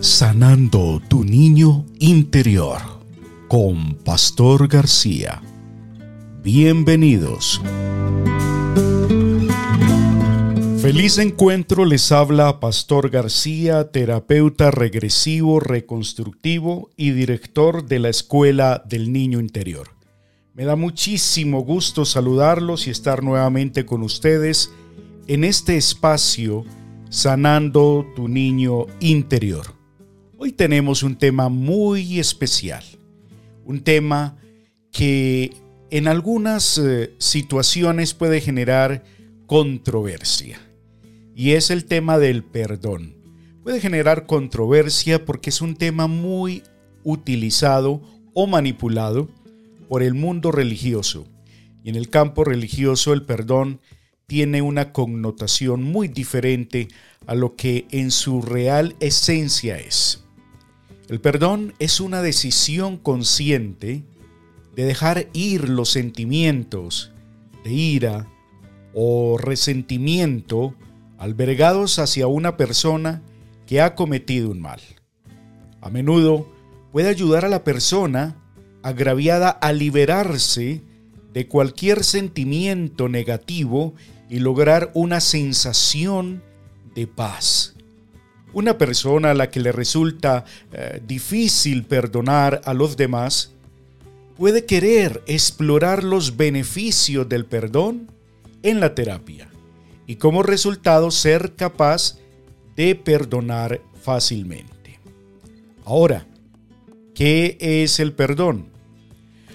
Sanando tu niño interior con Pastor García. Bienvenidos. Feliz encuentro les habla Pastor García, terapeuta regresivo, reconstructivo y director de la Escuela del Niño Interior. Me da muchísimo gusto saludarlos y estar nuevamente con ustedes en este espacio sanando tu niño interior. Hoy tenemos un tema muy especial, un tema que en algunas eh, situaciones puede generar controversia y es el tema del perdón. Puede generar controversia porque es un tema muy utilizado o manipulado por el mundo religioso. Y en el campo religioso el perdón tiene una connotación muy diferente a lo que en su real esencia es. El perdón es una decisión consciente de dejar ir los sentimientos de ira o resentimiento albergados hacia una persona que ha cometido un mal. A menudo puede ayudar a la persona agraviada a liberarse de cualquier sentimiento negativo y lograr una sensación de paz. Una persona a la que le resulta eh, difícil perdonar a los demás puede querer explorar los beneficios del perdón en la terapia y como resultado ser capaz de perdonar fácilmente. Ahora, ¿qué es el perdón?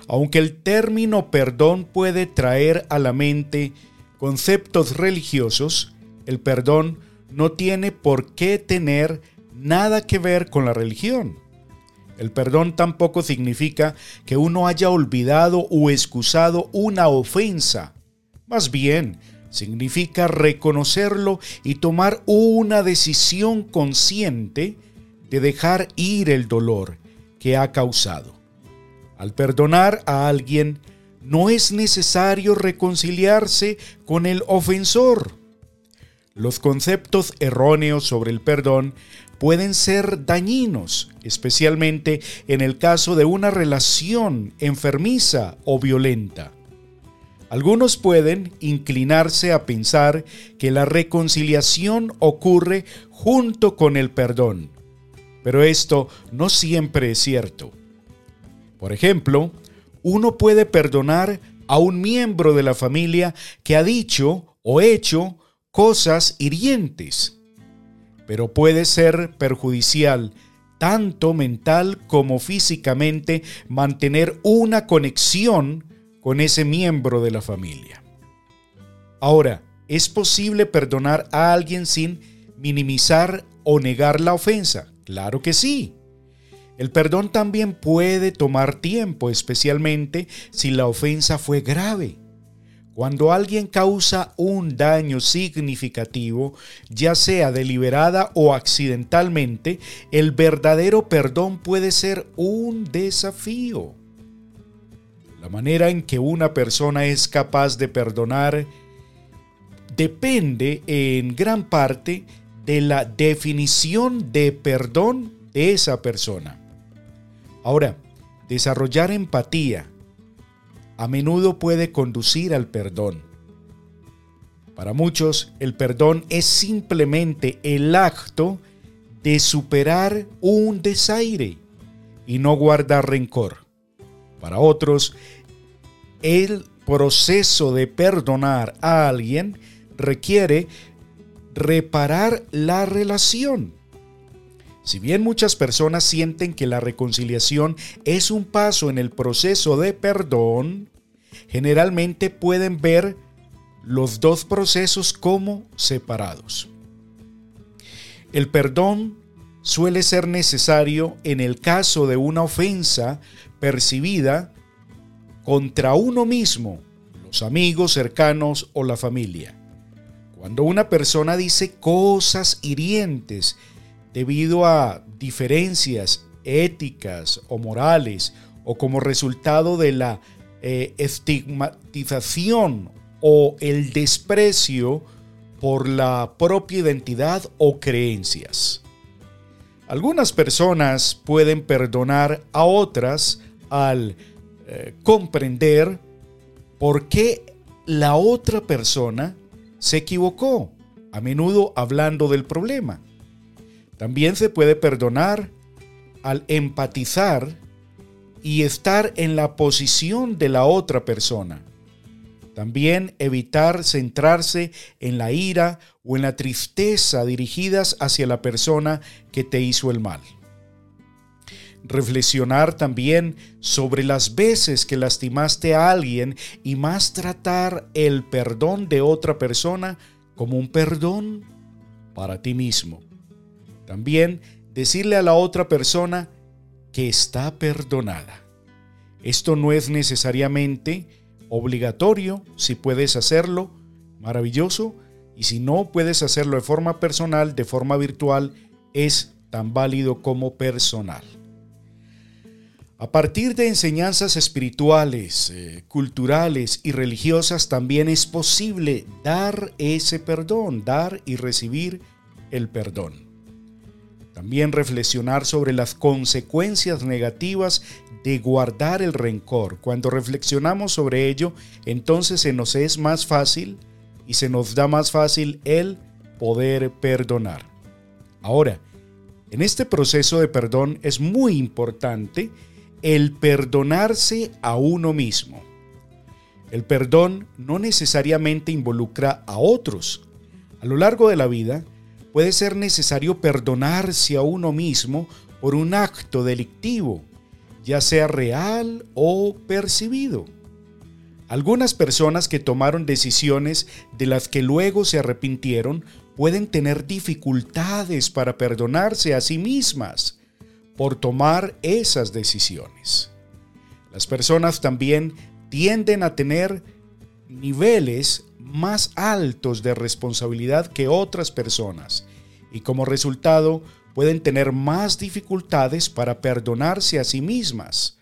Aunque el término perdón puede traer a la mente conceptos religiosos, el perdón no tiene por qué tener nada que ver con la religión. El perdón tampoco significa que uno haya olvidado o excusado una ofensa. Más bien, significa reconocerlo y tomar una decisión consciente de dejar ir el dolor que ha causado. Al perdonar a alguien, no es necesario reconciliarse con el ofensor. Los conceptos erróneos sobre el perdón pueden ser dañinos, especialmente en el caso de una relación enfermiza o violenta. Algunos pueden inclinarse a pensar que la reconciliación ocurre junto con el perdón, pero esto no siempre es cierto. Por ejemplo, uno puede perdonar a un miembro de la familia que ha dicho o hecho cosas hirientes, pero puede ser perjudicial tanto mental como físicamente mantener una conexión con ese miembro de la familia. Ahora, ¿es posible perdonar a alguien sin minimizar o negar la ofensa? Claro que sí. El perdón también puede tomar tiempo, especialmente si la ofensa fue grave. Cuando alguien causa un daño significativo, ya sea deliberada o accidentalmente, el verdadero perdón puede ser un desafío. La manera en que una persona es capaz de perdonar depende en gran parte de la definición de perdón de esa persona. Ahora, desarrollar empatía a menudo puede conducir al perdón. Para muchos, el perdón es simplemente el acto de superar un desaire y no guardar rencor. Para otros, el proceso de perdonar a alguien requiere reparar la relación. Si bien muchas personas sienten que la reconciliación es un paso en el proceso de perdón, generalmente pueden ver los dos procesos como separados. El perdón suele ser necesario en el caso de una ofensa percibida contra uno mismo, los amigos cercanos o la familia. Cuando una persona dice cosas hirientes debido a diferencias éticas o morales o como resultado de la eh, estigmatización o el desprecio por la propia identidad o creencias. Algunas personas pueden perdonar a otras al eh, comprender por qué la otra persona se equivocó, a menudo hablando del problema. También se puede perdonar al empatizar y estar en la posición de la otra persona. También evitar centrarse en la ira o en la tristeza dirigidas hacia la persona que te hizo el mal. Reflexionar también sobre las veces que lastimaste a alguien y más tratar el perdón de otra persona como un perdón para ti mismo. También decirle a la otra persona que está perdonada. Esto no es necesariamente obligatorio, si puedes hacerlo, maravilloso, y si no puedes hacerlo de forma personal, de forma virtual, es tan válido como personal. A partir de enseñanzas espirituales, eh, culturales y religiosas también es posible dar ese perdón, dar y recibir el perdón. También reflexionar sobre las consecuencias negativas de guardar el rencor. Cuando reflexionamos sobre ello, entonces se nos es más fácil y se nos da más fácil el poder perdonar. Ahora, en este proceso de perdón es muy importante el perdonarse a uno mismo. El perdón no necesariamente involucra a otros. A lo largo de la vida puede ser necesario perdonarse a uno mismo por un acto delictivo, ya sea real o percibido. Algunas personas que tomaron decisiones de las que luego se arrepintieron pueden tener dificultades para perdonarse a sí mismas por tomar esas decisiones. Las personas también tienden a tener niveles más altos de responsabilidad que otras personas y como resultado pueden tener más dificultades para perdonarse a sí mismas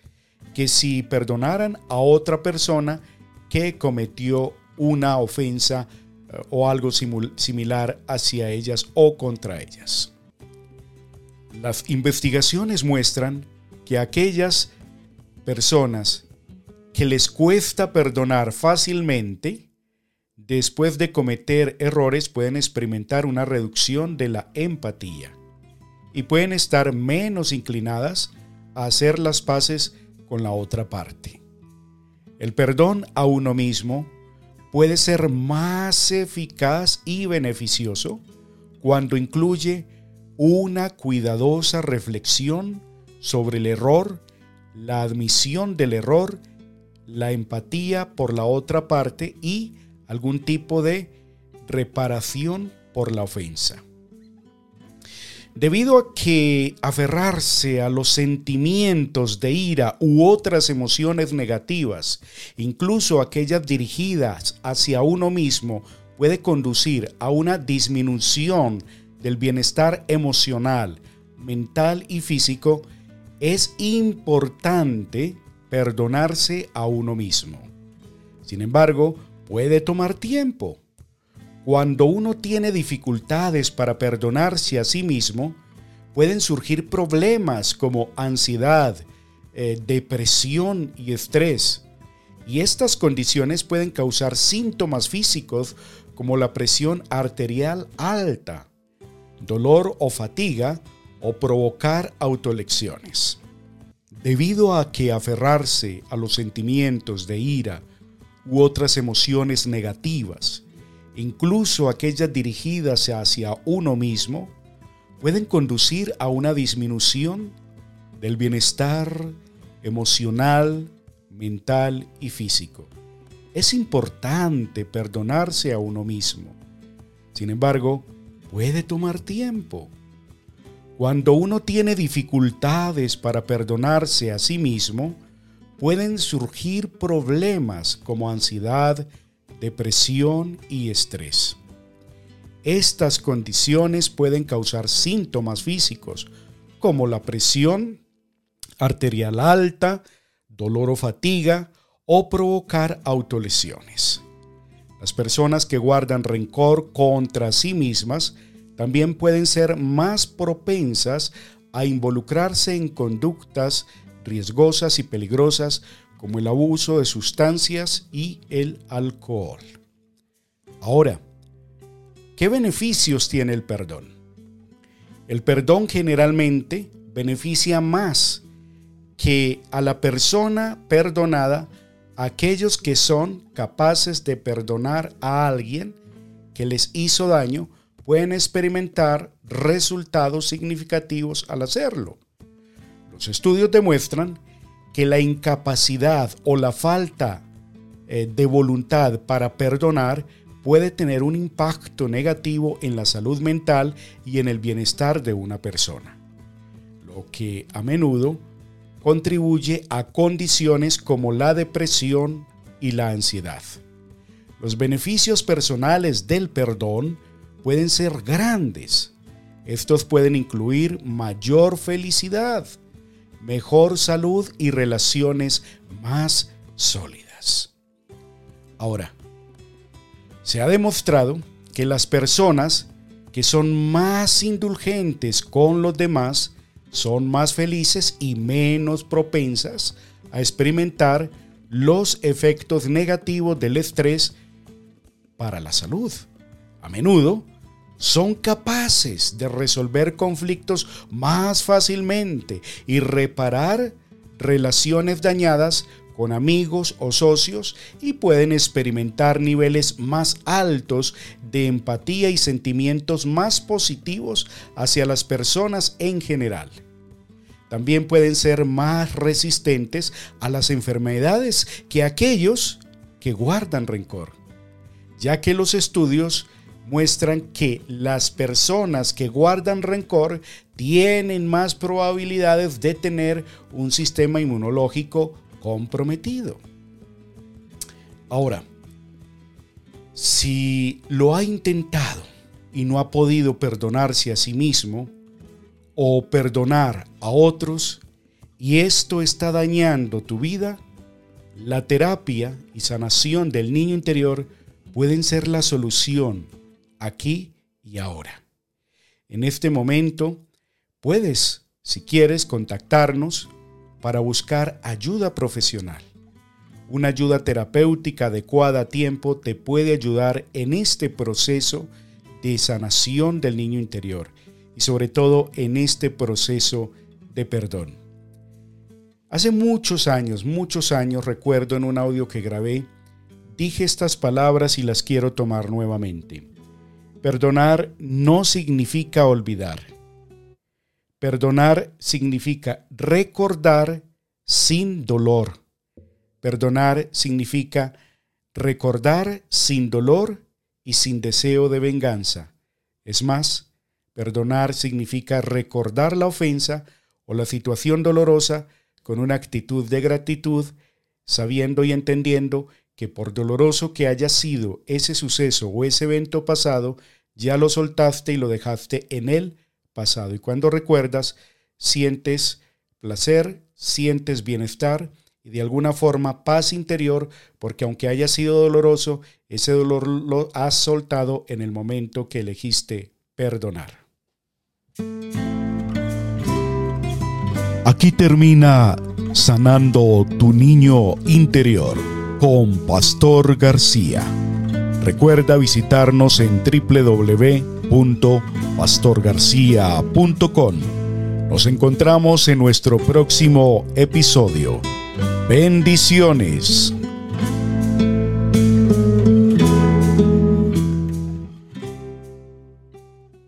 que si perdonaran a otra persona que cometió una ofensa eh, o algo similar hacia ellas o contra ellas. Las investigaciones muestran que aquellas personas que les cuesta perdonar fácilmente, después de cometer errores pueden experimentar una reducción de la empatía y pueden estar menos inclinadas a hacer las paces con la otra parte. El perdón a uno mismo puede ser más eficaz y beneficioso cuando incluye una cuidadosa reflexión sobre el error, la admisión del error, la empatía por la otra parte y algún tipo de reparación por la ofensa. Debido a que aferrarse a los sentimientos de ira u otras emociones negativas, incluso aquellas dirigidas hacia uno mismo, puede conducir a una disminución del bienestar emocional, mental y físico, es importante perdonarse a uno mismo. Sin embargo, puede tomar tiempo. Cuando uno tiene dificultades para perdonarse a sí mismo, pueden surgir problemas como ansiedad, eh, depresión y estrés. Y estas condiciones pueden causar síntomas físicos como la presión arterial alta, dolor o fatiga o provocar autolecciones. Debido a que aferrarse a los sentimientos de ira u otras emociones negativas, incluso aquellas dirigidas hacia uno mismo, pueden conducir a una disminución del bienestar emocional, mental y físico. Es importante perdonarse a uno mismo. Sin embargo, puede tomar tiempo. Cuando uno tiene dificultades para perdonarse a sí mismo, pueden surgir problemas como ansiedad, depresión y estrés. Estas condiciones pueden causar síntomas físicos como la presión arterial alta, dolor o fatiga o provocar autolesiones. Las personas que guardan rencor contra sí mismas también pueden ser más propensas a involucrarse en conductas riesgosas y peligrosas como el abuso de sustancias y el alcohol. Ahora, ¿qué beneficios tiene el perdón? El perdón generalmente beneficia más que a la persona perdonada aquellos que son capaces de perdonar a alguien que les hizo daño pueden experimentar resultados significativos al hacerlo. Los estudios demuestran que la incapacidad o la falta eh, de voluntad para perdonar puede tener un impacto negativo en la salud mental y en el bienestar de una persona, lo que a menudo contribuye a condiciones como la depresión y la ansiedad. Los beneficios personales del perdón pueden ser grandes. Estos pueden incluir mayor felicidad, mejor salud y relaciones más sólidas. Ahora, se ha demostrado que las personas que son más indulgentes con los demás son más felices y menos propensas a experimentar los efectos negativos del estrés para la salud. A menudo, son capaces de resolver conflictos más fácilmente y reparar relaciones dañadas con amigos o socios y pueden experimentar niveles más altos de empatía y sentimientos más positivos hacia las personas en general. También pueden ser más resistentes a las enfermedades que aquellos que guardan rencor, ya que los estudios muestran que las personas que guardan rencor tienen más probabilidades de tener un sistema inmunológico comprometido. Ahora, si lo ha intentado y no ha podido perdonarse a sí mismo o perdonar a otros y esto está dañando tu vida, la terapia y sanación del niño interior pueden ser la solución aquí y ahora. En este momento puedes, si quieres, contactarnos para buscar ayuda profesional. Una ayuda terapéutica adecuada a tiempo te puede ayudar en este proceso de sanación del niño interior y sobre todo en este proceso de perdón. Hace muchos años, muchos años, recuerdo en un audio que grabé, dije estas palabras y las quiero tomar nuevamente. Perdonar no significa olvidar. Perdonar significa recordar sin dolor. Perdonar significa recordar sin dolor y sin deseo de venganza. Es más, perdonar significa recordar la ofensa o la situación dolorosa con una actitud de gratitud, sabiendo y entendiendo que por doloroso que haya sido ese suceso o ese evento pasado, ya lo soltaste y lo dejaste en el pasado. Y cuando recuerdas, sientes placer, sientes bienestar y de alguna forma paz interior, porque aunque haya sido doloroso, ese dolor lo has soltado en el momento que elegiste perdonar. Aquí termina Sanando tu niño interior con Pastor García. Recuerda visitarnos en www.pastorgarcia.com. Nos encontramos en nuestro próximo episodio. Bendiciones.